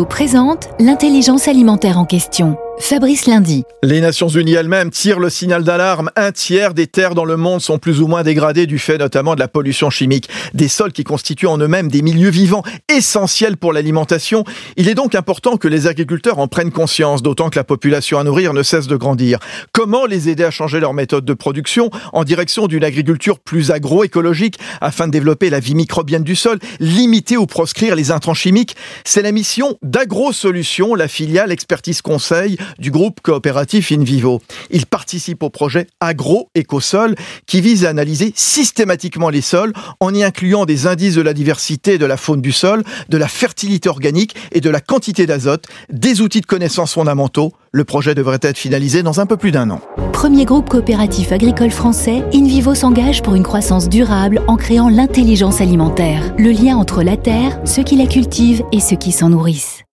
Présente l'intelligence alimentaire en question. Fabrice Lundi. Les Nations Unies elles-mêmes tirent le signal d'alarme. Un tiers des terres dans le monde sont plus ou moins dégradées du fait notamment de la pollution chimique. Des sols qui constituent en eux-mêmes des milieux vivants essentiels pour l'alimentation. Il est donc important que les agriculteurs en prennent conscience, d'autant que la population à nourrir ne cesse de grandir. Comment les aider à changer leur méthode de production en direction d'une agriculture plus agroécologique afin de développer la vie microbienne du sol, limiter ou proscrire les intrants chimiques? C'est la mission d'Agro Solutions, la filiale expertise conseil du groupe coopératif InVivo. Il participe au projet Agro-Écosol qui vise à analyser systématiquement les sols en y incluant des indices de la diversité de la faune du sol, de la fertilité organique et de la quantité d'azote, des outils de connaissances fondamentaux. Le projet devrait être finalisé dans un peu plus d'un an. Premier groupe coopératif agricole français, InVivo s'engage pour une croissance durable en créant l'intelligence alimentaire, le lien entre la terre, ceux qui la cultivent et ceux qui s'en nourrissent.